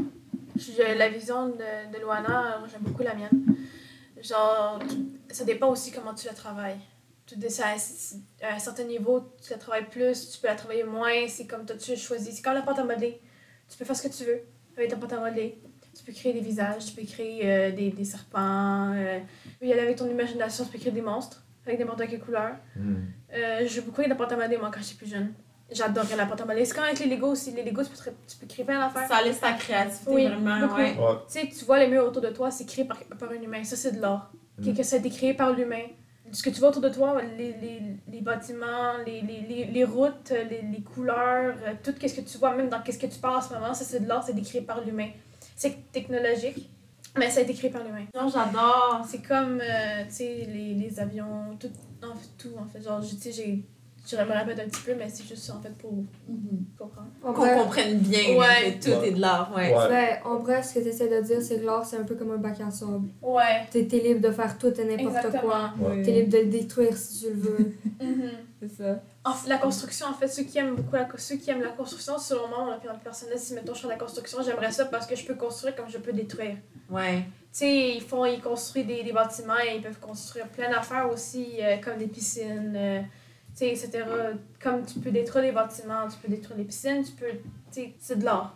La vision de, de Luana, moi, j'aime beaucoup la mienne. Genre, ça dépend aussi comment tu la travailles. Tout dé- ça- c'est- à un certain niveau, tu la travailles plus, tu peux la travailler moins. C'est comme toi, tu choisis. C'est comme la pâte à modeler. Tu peux faire ce que tu veux avec ta pâte à modeler. Tu peux créer des visages, tu peux créer euh, des, des serpents. euh, tu peux y aller avec ton imagination, tu peux créer des monstres avec n'importe quelle couleur. Hmm. Euh, j'ai beaucoup aimé la pâte à modeler, moi, quand j'étais plus jeune. J'adorais la pâte à modeler. C'est comme avec les Legos aussi. Les Legos, tu peux, tu peux créer plein d'affaires. Ça laisse ta créativité Oui, vraiment, beaucoup. ouais. Ouais. Tu sais, tu vois les murs autour de toi, c'est créé par, par un humain. Ça, c'est de l'art. Mm. Que ça a été créé par l'humain. Ce que tu vois autour de toi, les, les, les bâtiments, les, les, les, routes, les, les couleurs, euh, tout ce que tu vois, même dans ce que tu parles en ce moment, ça, c'est de l'art, c'est créé par l'humain. C'est technologique, mais été créé par l'humain. Non, j'adore. C'est comme, euh, tu sais, les, les avions, tout, en fait, tout, en fait. Genre, tu sais, j'ai... Je me répète un petit peu, mais c'est juste en fait pour comprendre. En Qu'on comprenne bien Ouais. que tout Ouais. est de l'art, ouais. Ouais. ouais, en vrai, ce que tu essaies de dire, c'est que l'art, c'est un peu comme un bac à sable. Ouais, T'es t'es libre de faire tout et n'importe quoi. Ouais. T'es libre de le détruire si tu le veux. Mhm. C'est ça. En fait, la construction, en fait, ceux qui aiment beaucoup la, ceux qui aiment la construction, selon moi, mon opinion personnelle, si mettons je fais de la construction, j'aimerais ça parce que je peux construire comme je peux détruire. Ouais. Tu sais, ils font, ils construisent des, des bâtiments et ils peuvent construire plein d'affaires aussi, euh, comme des piscines, euh, etc. Comme tu peux détruire les bâtiments, tu peux détruire les piscines, tu peux, c'est de l'art.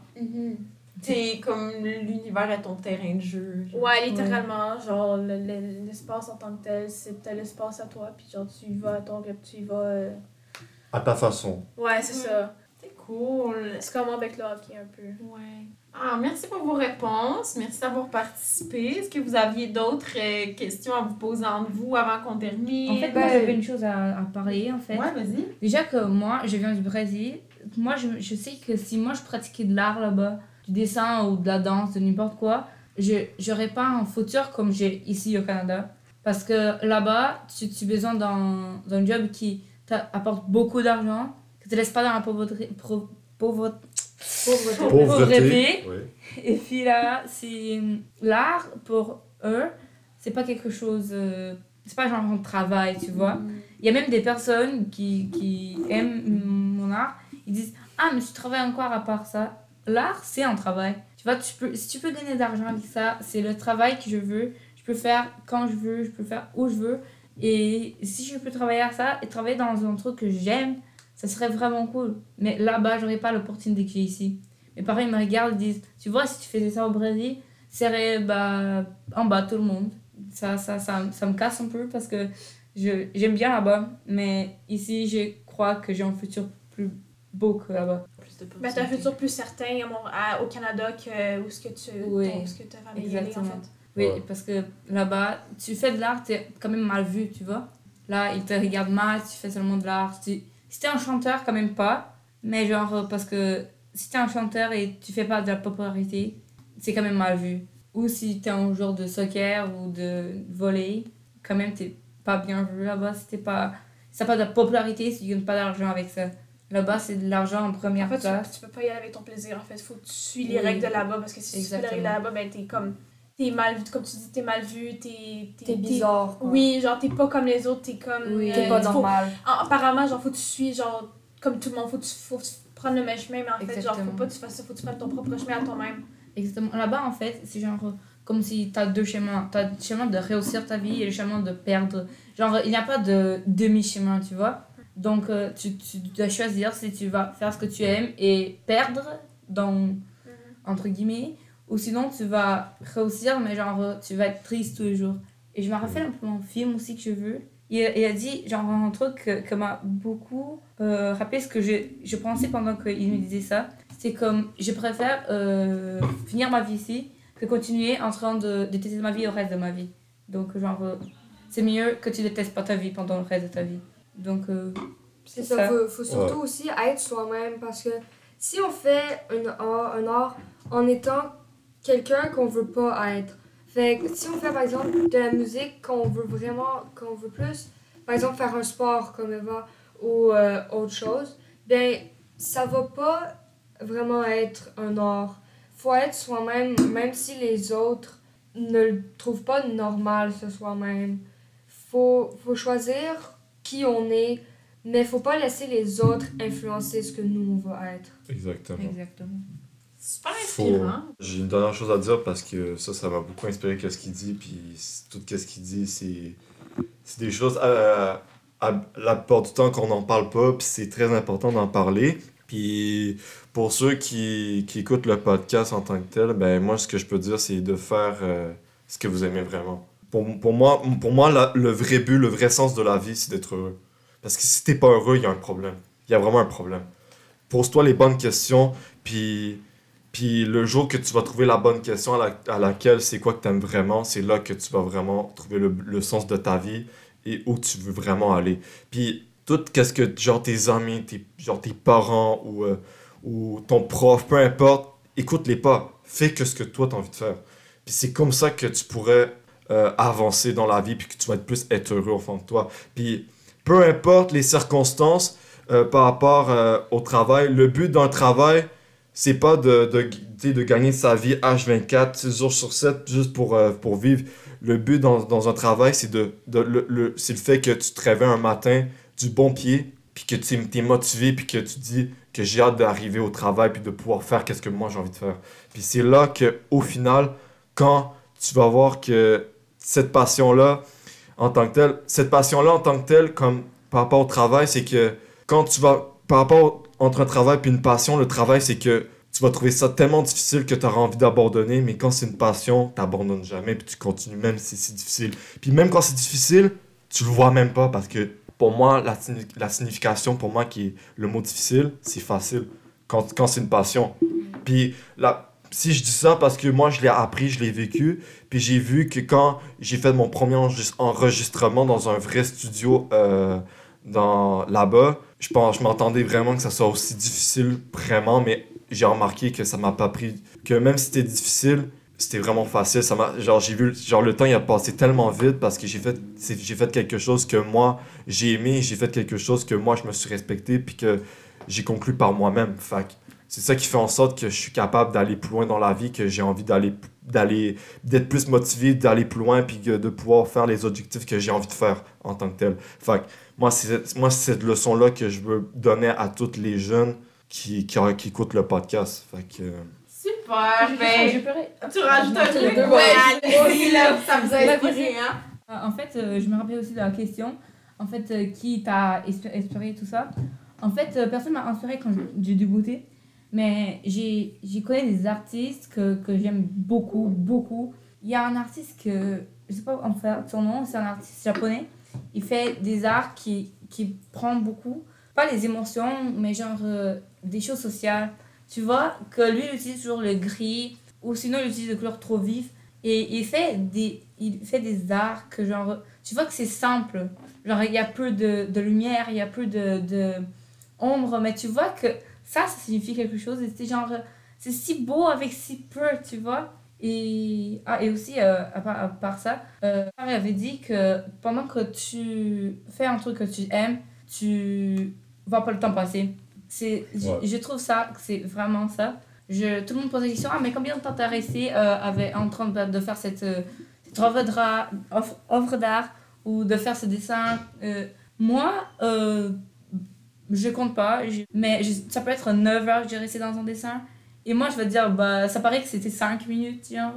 C'est comme l'univers est ton terrain de jeu. genre. Ouais, littéralement, genre le- le- l'espace en tant que tel, c'est t'as l'espace à toi, puis genre tu y vas à ton rythme, tu y vas. euh, À ta façon. Ouais, c'est ça. C'est cool. C'est comme moi avec le hockey un peu. Ouais. Ah, merci pour vos réponses. Merci d'avoir participé. Est-ce que vous aviez d'autres euh, questions à vous poser entre vous avant qu'on termine? En fait, moi, j'avais une chose à, à parler, en fait. ouais, vas-y. Déjà que moi, je viens du Brésil. Moi, je, je sais que si moi, je pratiquais de l'art là-bas, du dessin ou de la danse, de n'importe quoi, je j'aurais pas un futur comme j'ai ici au Canada. Parce que là-bas, tu, tu as besoin d'un job qui t'apporte beaucoup d'argent, que te laisse pas dans la pauvreté. pro- pauvre- pauvreté. Pauvreté. Et puis là, c'est l'art pour eux, c'est pas quelque chose. euh, c'est pas genre un travail, tu vois. Il y a même des personnes qui, qui aiment mon art, ils disent Ah, mais tu travailles encore à part ça? L'art, c'est un travail. Tu vois, tu peux, si tu peux gagner de l'argent avec ça, c'est le travail que je veux. Je peux faire quand je veux, je peux faire où je veux. Et si je peux travailler à ça et travailler dans un truc que j'aime, ça serait vraiment cool. Mais là-bas, j'aurais pas l'opportunité que j'ai ici. Mes parents, ils me regardent, ils disent Tu vois, si tu faisais ça au Brésil, serait bah, en bas tout le monde. Ça, ça, ça, ça me casse un peu parce que je, j'aime bien là-bas, mais ici, je crois que j'ai un futur plus beau que là-bas. Ben, t'as un futur plus certain à Mont- à- au Canada que où est-ce que tu Oui, ton- est-ce que ta famille est allée, en exactement. fait. Oui, Ouais. parce que là-bas, tu fais de l'art, t'es quand même mal vu, tu vois. Là, ils te regardent mal, tu fais seulement de l'art. Tu... Si t'es un chanteur, quand même pas. Mais genre, euh, parce que si t'es un chanteur et tu fais pas de la popularité, c'est quand même mal vu. Ou si t'es un joueur de soccer ou de volley, quand même, t'es pas bien vu là-bas. Si t'es pas... Si t'as pas de la popularité, si tu gagnes pas d'argent avec ça. Là-bas, c'est de l'argent en première En fait, place. tu, tu peux pas y aller avec ton plaisir, en fait. Faut que tu suis les Oui. règles de là-bas, parce que si tu suis les Exactement. règles là-bas, ben t'es comme... T'es mal vu, comme tu dis, t'es mal vu, t'es... T'es bizarre. quoi. Oui, genre t'es pas comme les autres, t'es comme... Oui. T'es euh, pas faut- normal. Apparemment, genre, faut que tu suis, genre, comme tout le monde, faut que tu, faut que tu prennes le même chemin, mais en fait, genre, faut Exactement. pas que tu fasses ça, faut que tu prennes ton propre chemin à toi-même. Exactement. Là-bas, en fait, c'est genre euh, comme si tu as deux chemins. Tu as le chemin de réussir ta vie et le chemin de perdre. Genre, il n'y a pas de demi-chemin, tu vois. Donc, euh, tu, tu dois choisir si tu vas faire ce que tu aimes et perdre, dans, entre guillemets, ou sinon tu vas réussir, mais genre, euh, tu vas être triste tous les jours. Et je me rappelle un peu mon film aussi que je veux. Il, il a dit, genre, un truc que, que m'a beaucoup euh, rappelé ce que je, je pensais pendant qu'il me disait ça. C'est comme, je préfère euh, finir ma vie ici que continuer en train de détester ma vie au reste de ma vie. Donc, genre, euh, c'est mieux que tu détestes pas ta vie pendant le reste de ta vie. Donc, euh, C'est ça, ça. faut, faut surtout aussi être soi-même parce que si on fait un art, un art en étant quelqu'un qu'on veut pas être, fait que si on fait par exemple de la musique qu'on veut vraiment, qu'on veut plus, par exemple faire un sport comme Eva ou euh, autre chose, ben ça va pas vraiment être un art. Faut être soi-même, même si les autres ne le trouvent pas normal ce soi-même. Faut, faut choisir qui on est, mais faut pas laisser les autres influencer ce que nous on va être. Exactement. exactement. Super inspirant. J'ai une dernière chose à dire parce que ça, ça m'a beaucoup inspiré qu'est-ce qu'il dit. Puis tout ce qu'il dit, c'est c'est des choses, à, la plupart du temps, qu'on n'en parle pas. Puis c'est très important d'en parler. Puis pour ceux qui, qui écoutent le podcast en tant que tel, ben moi, ce que je peux dire, c'est de faire euh, ce que vous aimez vraiment. Pour, pour moi, pour moi la- le vrai but, le vrai sens de la vie, c'est d'être heureux. Parce que si t'es pas heureux, il y a un problème. Il y a vraiment un problème. Pose-toi les bonnes questions, puis, puis le jour que tu vas trouver la bonne question à, la- à laquelle c'est quoi que t'aimes vraiment, c'est là que tu vas vraiment trouver le, le sens de ta vie et où tu veux vraiment aller. Puis tout qu'est-ce que genre tes amis, tes, genre tes parents ou, euh, ou ton prof, peu importe, écoute-les pas. Fais que ce que toi t'as envie de faire. Puis c'est comme ça que tu pourrais euh, avancer dans la vie puis que tu vas être plus être heureux au fond de toi. Puis peu importe les circonstances euh, par rapport au travail, le but d'un travail, c'est pas de, de, de gagner sa vie H24, 6 jours sur 7 juste pour, euh, pour vivre. Le but dans, dans un travail, c'est de, de, le, le, le fait que tu te réveilles un matin du bon pied, puis que tu es motivé, puis que tu dis que j'ai hâte d'arriver au travail, puis de pouvoir faire qu'est-ce que moi j'ai envie de faire. Puis c'est là que au final, quand tu vas voir que cette passion-là, en tant que telle, cette passion-là en tant que telle, comme par rapport au travail, c'est que quand tu vas, par rapport entre un travail puis une passion, le travail, c'est que tu vas trouver ça tellement difficile que tu auras envie d'abandonner, mais quand c'est une passion, tu n'abandonnes jamais, puis tu continues même si c'est difficile. Puis même quand c'est difficile, tu le vois même pas, parce que pour moi, la, la signification, pour moi, qui est le mot difficile, c'est facile, quand, quand c'est une passion. Puis si je dis ça, parce que moi, je l'ai appris, je l'ai vécu, puis j'ai vu que quand j'ai fait mon premier enregis- enregistrement dans un vrai studio euh, dans, là-bas, je pense, je m'attendais vraiment que ça soit aussi difficile, vraiment, mais j'ai remarqué que ça m'a pas pris, que même si c'était difficile, c'était vraiment facile. Ça m'a, genre, j'ai vu, genre, le temps, il a passé tellement vite parce que j'ai fait, j'ai fait quelque chose que moi, j'ai aimé, j'ai fait quelque chose que moi, je me suis respecté, puis que j'ai conclu par moi-même. Fait c'est ça qui fait en sorte que je suis capable d'aller plus loin dans la vie, que j'ai envie d'aller, d'aller, d'être plus motivé, d'aller plus loin, puis de pouvoir faire les objectifs que j'ai envie de faire en tant que tel. Fait que moi, c'est, moi, c'est cette leçon-là que je veux donner à tous les jeunes qui, qui, qui écoutent le podcast. Fait que, Super, ben. Tu rajoutes un truc? Ouais, ouais. là, ça vous a inspiré, hein? Euh, En fait, euh, je me rappelle aussi de la question. En fait, euh, qui t'a inspi- inspiré tout ça? En fait, euh, personne m'a inspiré quand j'ai débuté. Mais j'ai connu des artistes que, que j'aime beaucoup, beaucoup. Il y a un artiste que, je sais pas en faire son nom, c'est un artiste japonais. Il fait des arts qui, qui prend beaucoup, pas les émotions, mais genre euh, des choses sociales. Tu vois que lui, il utilise toujours le gris, ou sinon il utilise des couleurs trop vives. Et il fait des, il fait des arts que genre, tu vois que c'est simple. Genre, il y a peu de, de lumière, il y a peu de, de ombre, mais tu vois que ça, ça signifie quelque chose. Et c'est genre, c'est si beau avec si peu, tu vois. Et, ah, et aussi, euh, à, part, à part ça, euh, Harry avait dit que pendant que tu fais un truc que tu aimes, tu vois pas le temps passer. C'est, je- Ouais. je trouve ça, que c'est vraiment ça. Je, tout le monde pose la question, ah mais combien de temps t'as resté euh, avec, en train de, de faire cette, euh, cette œuvre d'art, ou de faire ce dessin Moi, je compte pas, je- mais je- ça peut être 9 heures que j'ai resté dans un dessin. Et moi, je vais te dire, bah, ça paraît que c'était 5 minutes, genre.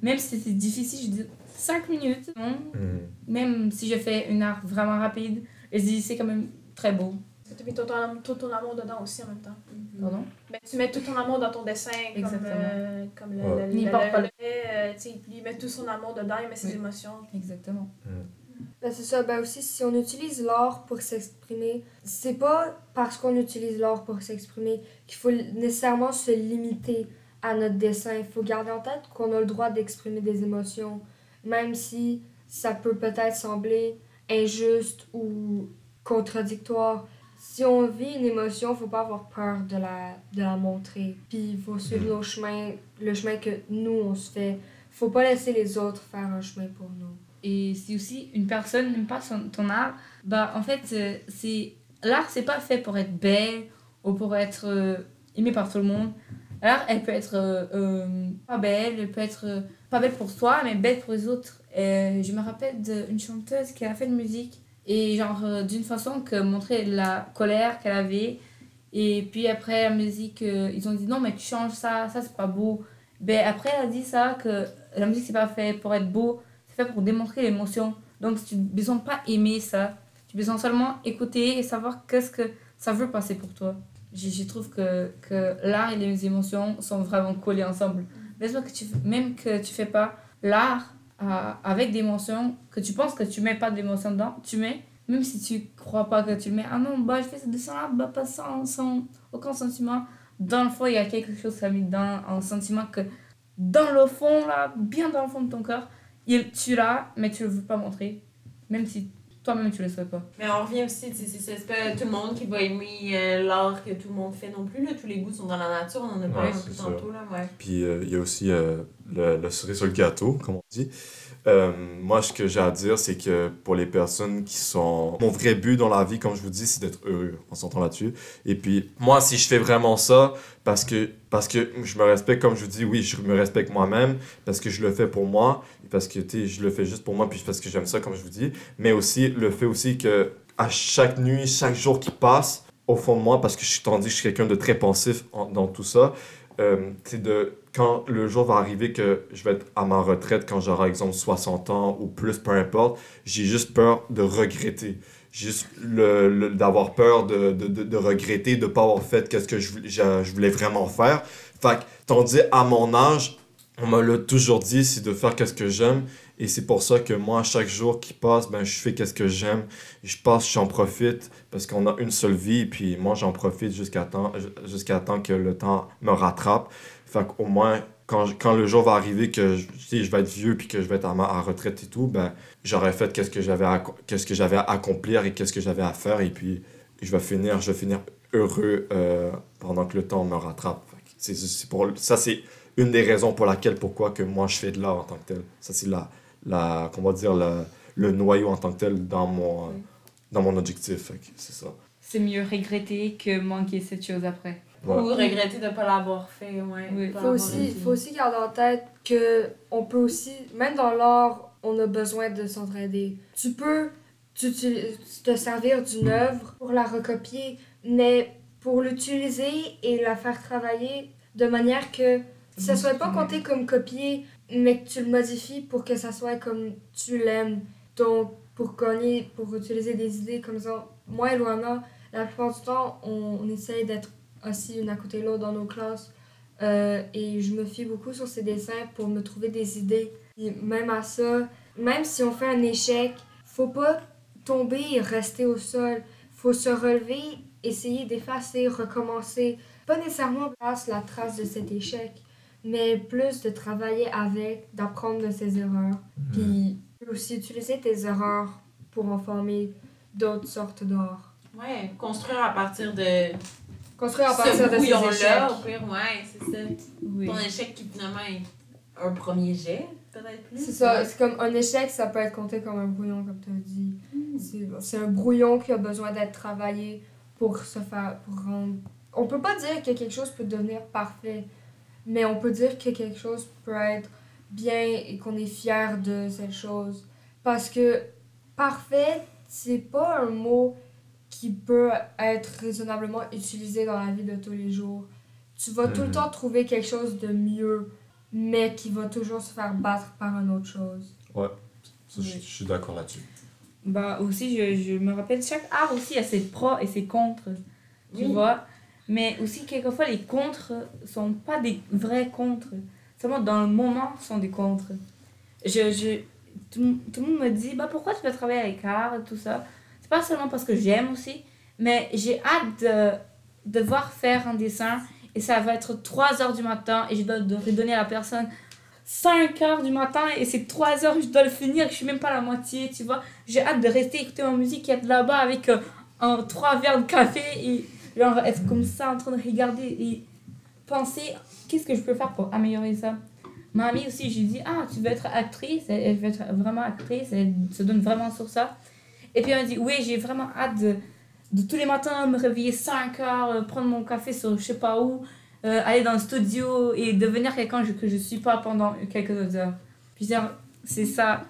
Même si c'était difficile, je dis 5 minutes. Non. hmm. Même si je fais une art vraiment rapide, je dis c'est quand même très beau. Parce que tu mets tout ton, tout ton amour dedans aussi en même temps. Pardon? Ben, tu mets tout ton amour dans ton dessin, comme, Exactement. euh, comme le, Ouais. le, Il le- porte le- pas le- euh, il met tout son amour dedans, il met ses Oui. émotions. Exactement. Ben, c'est ça. Ben aussi, si on utilise l'art pour s'exprimer, c'est pas parce qu'on utilise l'art pour s'exprimer qu'il faut nécessairement se limiter à notre dessin. Il faut garder en tête qu'on a le droit d'exprimer des émotions, même si ça peut peut-être sembler injuste ou contradictoire. Si on vit une émotion, faut pas avoir peur de la, de la montrer. Puis il faut suivre nos chemins, le chemin que nous on se fait. Faut pas laisser les autres faire un chemin pour nous. Et si aussi une personne n'aime pas ton art, bah en fait, euh, c'est l'art, c'est pas fait pour être belle ou pour être euh, aimée par tout le monde. L'art, elle peut être euh, euh, pas belle, elle peut être pas belle pour soi, mais belle pour les autres. Je me rappelle d'une chanteuse qui a fait de musique et genre d'une façon que montrer la colère qu'elle avait. Et puis après la musique, ils ont dit non, mais tu changes ça, ça c'est pas beau. Ben après, elle a dit ça, que la musique c'est pas fait pour être beau, fait pour démontrer l'émotion. Donc, tu n'as besoin pas aimer ça. Tu besoin seulement écouter et savoir qu'est-ce que ça veut passer pour toi. je, je trouve que, que l'art et les émotions sont vraiment collés ensemble. Laisse-moi que tu, même que tu fais pas l'art euh, avec des émotions, que tu penses que tu mets pas d'émotions dedans, tu mets, même si tu crois pas que tu le mets, ah non, bah je fais ce dessin-là, bah pas sans, sans aucun sentiment. Dans le fond, il y a quelque chose qui a mis dans un sentiment que dans le fond, là, bien dans le fond de ton corps, il, tu l'as, mais tu le veux pas montrer, même si toi-même tu le souhaites pas. Mais on revient aussi, c'est c'est- c'est pas tout le monde qui va aimer euh, l'art que tout le monde fait non plus. Là. Tous les goûts sont dans la nature, on en a parlé un peu tantôt. Là, ouais. Puis euh, il y a aussi euh, le, le cerise sur le gâteau, comme on dit. Euh, moi, ce que j'ai à dire, c'est que pour les personnes qui sont... Mon vrai but dans la vie, comme je vous dis, c'est d'être heureux. On s'entend là-dessus. Et puis, moi, si je fais vraiment ça, parce que, parce que je me respecte, comme je vous dis, oui, je me respecte moi-même, parce que je le fais pour moi, parce que, je le fais juste pour moi, puis parce que j'aime ça, comme je vous dis. Mais aussi, le fait aussi que à chaque nuit, chaque jour qui passe, au fond de moi, parce que je suis que je suis quelqu'un de très pensif en- dans tout ça, euh, c'est de quand le jour va arriver que je vais être à ma retraite quand j'aurai exemple 60 ans ou plus peu importe j'ai juste peur de regretter juste le, le- d'avoir peur de, de, de, de regretter de pas avoir fait qu'est-ce que je, voulais- je, je voulais vraiment faire fait que, tandis à mon âge on me l'a toujours dit c'est de faire qu'est-ce que j'aime. Et c'est pour ça que moi chaque jour qui passe ben je fais qu'est-ce que j'aime. Je passe j'en profite parce qu'on a une seule vie puis moi j'en profite jusqu'à temps jusqu'à temps que le temps me rattrape. Fait qu'au moins quand, quand le jour va arriver que je, je vais être vieux puis que je vais être à ma à retraite et tout ben j'aurais fait qu'est-ce que j'avais à, qu'est-ce que à accomplir et qu'est-ce que j'avais à faire. Et puis je vais finir je vais finir heureux euh, pendant que le temps me rattrape. C'est c'est pour ça c'est une des raisons pour laquelle pourquoi que moi je fais de l'art en tant que tel ça c'est la la comment dire la- le noyau en tant que tel dans mon Oui. dans mon objectif c'est ça C'est mieux regretter que manquer cette chose après. Ouais. Ou regretter de ne pas l'avoir fait. Ouais, Oui. faut aussi, faut aussi garder en tête que on peut aussi, même dans l'art, on a besoin de s'entraider. Tu peux tu- tu- te servir d'une œuvre pour la recopier, mais pour l'utiliser et la faire travailler de manière que ça soit pas compté comme copié, mais que tu le modifies pour que ça soit comme tu l'aimes. Donc, pour gagner, pour utiliser des idées comme ça, moi et Luana, la plupart du temps, on, on essaye d'être assis une à côté de l'autre dans nos classes. Euh, et je me fie beaucoup sur ces dessins pour me trouver des idées. Et même à ça, même si on fait un échec, faut pas tomber et rester au sol. Faut se relever, essayer d'effacer, recommencer. Pas nécessairement la trace de cet échec, mais plus de travailler avec, d'apprendre de ses erreurs. Puis aussi utiliser tes erreurs pour en former d'autres sortes d'art. Ouais, construire à partir de Construire à ce partir de ces échecs. Au pire, ouais, c'est ça. Oui. Ton échec qui finalement est un premier jet, peut-être plus. C'est ça, c'est comme un échec, ça peut être compté comme un brouillon, comme tu as dit. C'est- C'est un brouillon qui a besoin d'être travaillé pour se faire. Pour rendre... On peut pas dire que quelque chose peut devenir parfait, mais on peut dire que quelque chose peut être bien et qu'on est fier de cette chose. Parce que parfait, c'est pas un mot qui peut être raisonnablement utilisé dans la vie de tous les jours. Tu vas tout le Mhm. temps trouver quelque chose de mieux, mais qui va toujours se faire battre par une autre chose. Ça, je, je suis d'accord là-dessus Bah aussi, je, je me rappelle, chaque art aussi a ses pros et ses contres, tu Oui. vois. Mais aussi, quelquefois, les contres sont pas des vrais contres. Seulement, dans le moment, sont des contres. Je, je, tout, tout le monde me dit, bah pourquoi tu veux travailler avec art et tout ça? C'est pas seulement parce que j'aime aussi, mais j'ai hâte de, de voir faire un dessin et ça va être 3 heures du matin et je dois redonner à la personne 5 heures du matin et c'est 3 heures, je dois le finir, je suis même pas à la moitié, tu vois? J'ai hâte de rester écouter ma musique et être là-bas avec euh, un, trois verres de café et genre être comme ça en train de regarder et penser qu'est-ce que je peux faire pour améliorer ça? Ma amie aussi, je lui dis, ah, tu veux être actrice, elle, veut être vraiment actrice, elle se donne vraiment sur ça. Et puis elle me dit, oui, j'ai vraiment hâte de, tous les matins me réveiller 5 heures, euh, prendre mon café sur je sais pas où, euh, aller dans le studio et devenir quelqu'un que je suis pas pendant quelques heures. Puis c'est ça.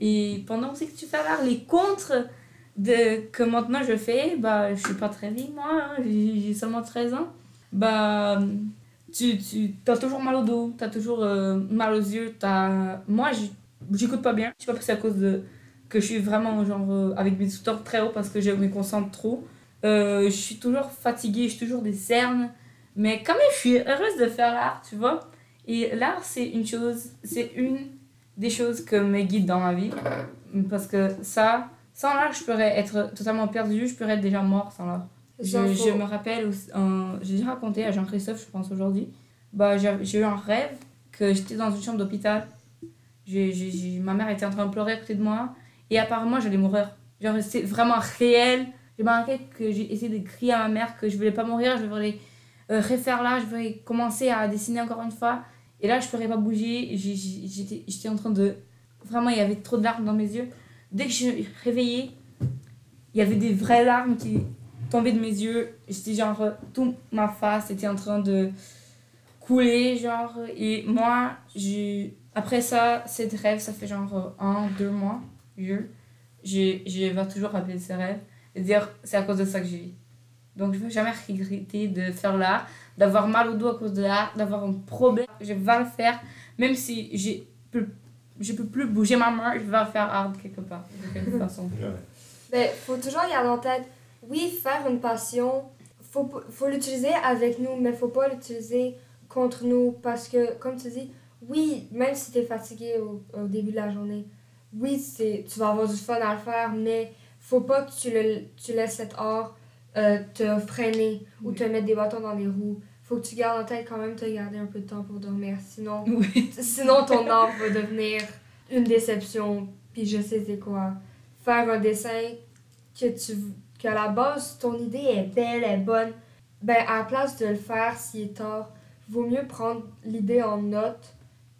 Et pendant que tu fais l'art, les contres de, que maintenant je fais, bah, je suis pas très vieille moi, hein, j'ai seulement 13 ans. Bah, tu, tu as toujours mal au dos, tu as toujours euh, mal aux yeux. As... Moi, j'écoute pas bien. Je sais pas si c'est à cause de que je suis vraiment genre euh, avec mes sous très haut parce que je me concentre trop. Euh, je suis toujours fatiguée, j'ai toujours des cernes. Mais quand même, je suis heureuse de faire l'art, tu vois. Et l'art, c'est une chose, c'est une des choses que me guide dans ma vie. Parce que ça, sans l'art, je pourrais être totalement perdue, je pourrais être déjà mort sans l'art. Je, me rappelle, j'ai déjà raconté à Jean-Christophe, je pense aujourd'hui, bah, j'ai j'ai eu un rêve que j'étais dans une chambre d'hôpital. J'ai- j'ai- j'ai- ma mère était en train de pleurer à côté de moi et apparemment j'allais mourir. Genre, c'est vraiment réel. Je me rappelle que j'ai essayé de crier à ma mère que je voulais pas mourir, je voulais euh, refaire là, je voulais commencer à dessiner encore une fois. Et là, je ne pourrais pas bouger. J'ai- j'ai- J'étais j'étais en train de. Vraiment, il y avait trop de larmes dans mes yeux. Dès que je suis réveillée, il y avait des vraies larmes qui tombaient de mes yeux. J'étais genre. euh, Toute ma face était en train de couler, genre. Et moi. Après ça, cette rêve, ça fait genre euh, un, deux mois. Je, je, je vais toujours rappeler ces rêves et dire c'est à cause de ça que j'ai. Donc je ne vais jamais regretter de faire l'art, d'avoir mal au dos à cause de l'art, d'avoir un problème. Je vais le faire, même si je peux, je peux plus bouger ma main, je vais faire hard quelque part, de quelque façon. Ben, faut toujours garder en tête, oui, faire une passion, faut, faut l'utiliser avec nous, mais faut pas l'utiliser contre nous parce que, comme tu dis, oui, même si tu es fatigué au, au début de la journée, oui, c'est, tu vas avoir du fun à le faire, mais faut pas que tu, le, tu laisses cet art euh, te freiner ou te mettre des bâtons dans les roues. Faut que tu gardes en tête quand même te garder un peu de temps pour dormir, sinon, Oui. sinon ton art va devenir une déception, puis je sais c'est quoi. Faire un dessin que tu que à la base ton idée est belle, est bonne, ben à la place de le faire s'il est tard, vaut mieux prendre l'idée en note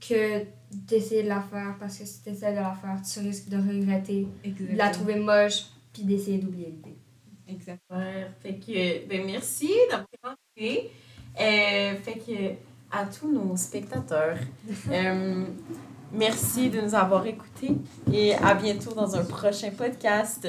que d'essayer de la faire parce que si tu essaies de la faire, tu risques de regretter, de la trouver moche puis d'essayer d'oublier l'idée. Exact. Ouais, fait que, ben merci d'avoir écouté. Euh, fait que, à tous nos spectateurs, euh, merci de nous avoir écoutés et à bientôt dans un prochain podcast.